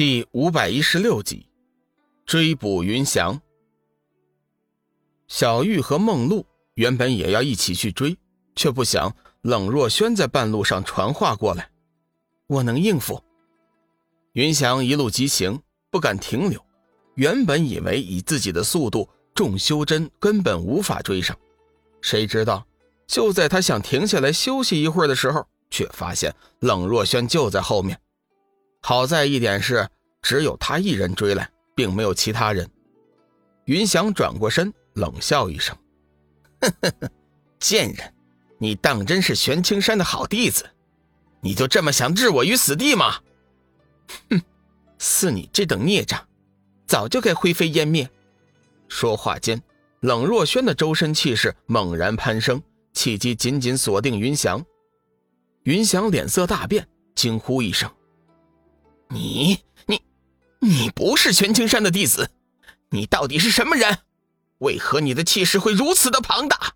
第五百一十六集，追捕云翔。小玉和梦露原本也要一起去追，却不想冷若轩在半路上传话过来：“我能应付。”云翔一路疾行，不敢停留。原本以为以自己的速度，众修真根本无法追上，谁知道就在他想停下来休息一会儿的时候，却发现冷若轩就在后面。好在一点是，只有他一人追来，并没有其他人。云翔转过身，冷笑一声：“呵呵呵，贱人，你当真是玄青山的好弟子？你就这么想置我于死地吗？哼，似你这等孽障，早就该灰飞烟灭。”说话间，冷若轩的周身气势猛然攀升，气机紧紧锁定云翔。云翔脸色大变，惊呼一声。你你，你不是玄青山的弟子，你到底是什么人？为何你的气势会如此的庞大？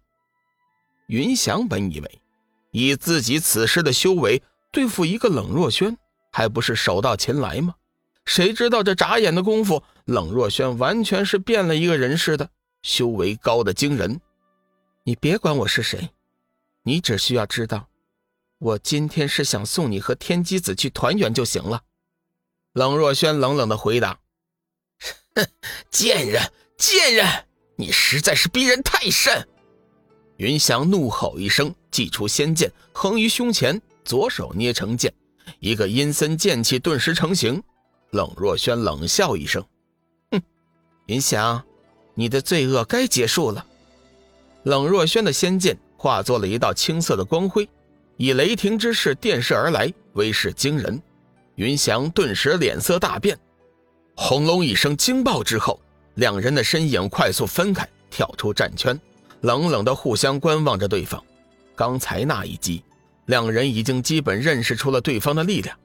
云翔本以为以自己此时的修为对付一个冷若轩，还不是手到擒来吗？谁知道这眨眼的功夫，冷若轩完全是变了一个人似的，修为高的惊人。你别管我是谁，你只需要知道，我今天是想送你和天机子去团圆就行了。冷若轩冷冷的回答：“哼，贱人，贱人，你实在是逼人太甚！”云翔怒吼一声，祭出仙剑，横于胸前，左手捏成剑，一个阴森剑气顿时成型。冷若轩冷笑一声：“哼，云翔，你的罪恶该结束了。”冷若轩的仙剑化作了一道青色的光辉，以雷霆之势电射而来，威势惊人。云翔顿时脸色大变，轰隆一声惊爆之后，两人的身影快速分开，跳出战圈，冷冷的互相观望着对方。刚才那一击，两人已经基本认识出了对方的力量。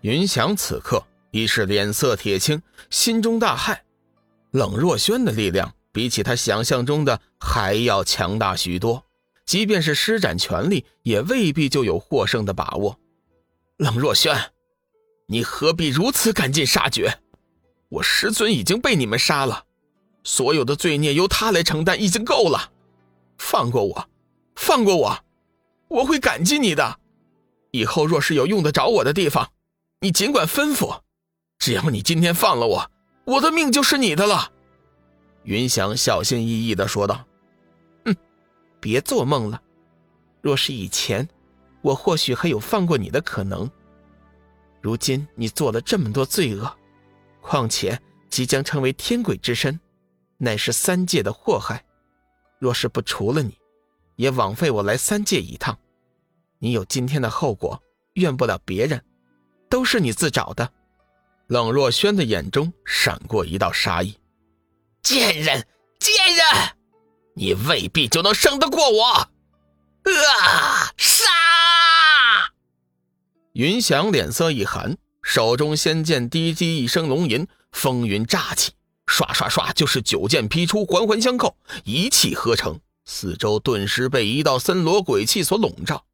云翔此刻已是脸色铁青，心中大骇。冷若轩的力量比起他想象中的还要强大许多，即便是施展全力，也未必就有获胜的把握。冷若轩。你何必如此赶尽杀绝？我师尊已经被你们杀了，所有的罪孽由他来承担，已经够了。放过我，放过我，我会感激你的。以后若是有用得着我的地方，你尽管吩咐。只要你今天放了我，我的命就是你的了。”云翔小心翼翼的说道。“哼，别做梦了。若是以前，我或许还有放过你的可能。”如今你做了这么多罪恶，况且即将成为天鬼之身，乃是三界的祸害。若是不除了你，也枉费我来三界一趟。你有今天的后果，怨不了别人，都是你自找的。冷若轩的眼中闪过一道杀意：“贱人，贱人，你未必就能胜得过我！”啊！杀！云翔脸色一寒，手中仙剑低击一声龙吟，风云乍起，唰唰唰就是九剑劈出，环环相扣，一气呵成，四周顿时被一道森罗鬼气所笼罩。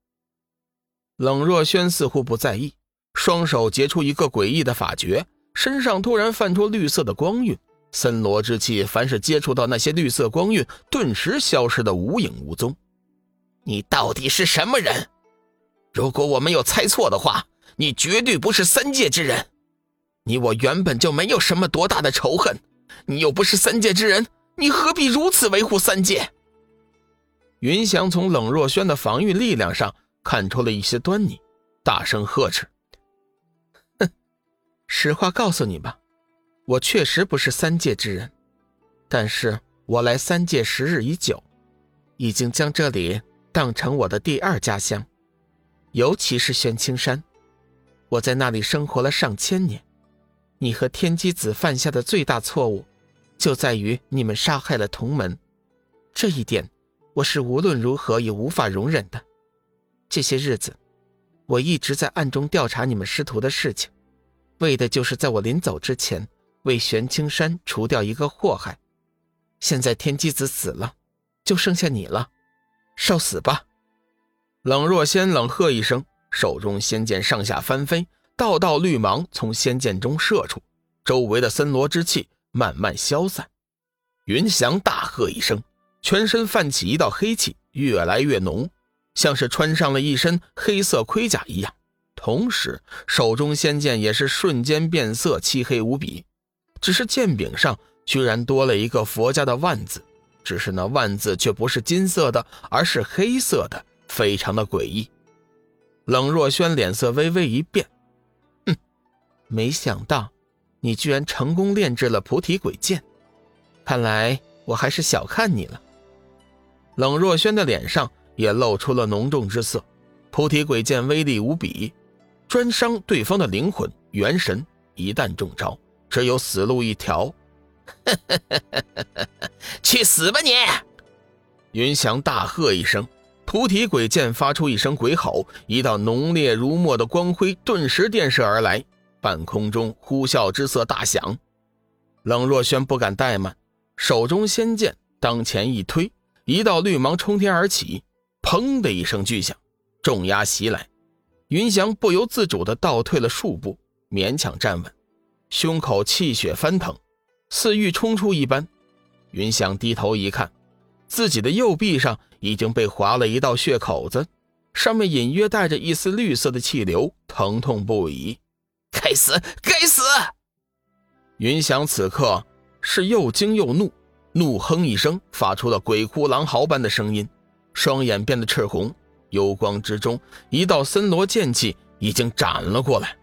冷若轩似乎不在意，双手结出一个诡异的法诀，身上突然泛出绿色的光晕，森罗之气，凡是接触到那些绿色光晕，顿时消失的无影无踪。你到底是什么人？如果我没有猜错的话，你绝对不是三界之人。你我原本就没有什么多大的仇恨，你又不是三界之人，你何必如此维护三界？云翔从冷若轩的防御力量上看出了一些端倪，大声呵斥：“哼，实话告诉你吧，我确实不是三界之人，但是我来三界时日已久，已经将这里当成我的第二家乡。”尤其是玄青山，我在那里生活了上千年。你和天机子犯下的最大错误，就在于你们杀害了同门，这一点我是无论如何也无法容忍的。这些日子，我一直在暗中调查你们师徒的事情，为的就是在我临走之前为玄青山除掉一个祸害。现在天机子死了，就剩下你了，受死吧！冷若仙冷喝一声，手中仙剑上下翻飞，道道绿芒从仙剑中射出，周围的森罗之气慢慢消散。云翔大喝一声，全身泛起一道黑气，越来越浓，像是穿上了一身黑色盔甲一样。同时，手中仙剑也是瞬间变色，漆黑无比。只是剑柄上居然多了一个佛家的万字，只是那万字却不是金色的，而是黑色的，非常的诡异。冷若轩脸色微微一变。哼没想到，你居然成功炼制了菩提鬼剑，看来我还是小看你了。冷若轩的脸上也露出了浓重之色。菩提鬼剑威力无比，专伤对方的灵魂元神，一旦中招，只有死路一条。去死吧你！云翔大喝一声，菩提鬼剑发出一声鬼吼，一道浓烈如墨的光辉顿时电射而来。半空中呼啸之色大响，冷若轩不敢怠慢，手中仙剑当前一推，一道绿芒冲天而起，砰的一声巨响，重压袭来，云翔不由自主地倒退了数步，勉强站稳，胸口气血翻腾，似欲冲出一般。云翔低头一看，自己的右臂上已经被划了一道血口子，上面隐约带着一丝绿色的气流，疼痛不已。该死！该死！云翔此刻是又惊又怒，怒哼一声，发出了鬼哭狼嚎般的声音，双眼变得赤红，幽光之中，一道森罗剑气已经斩了过来。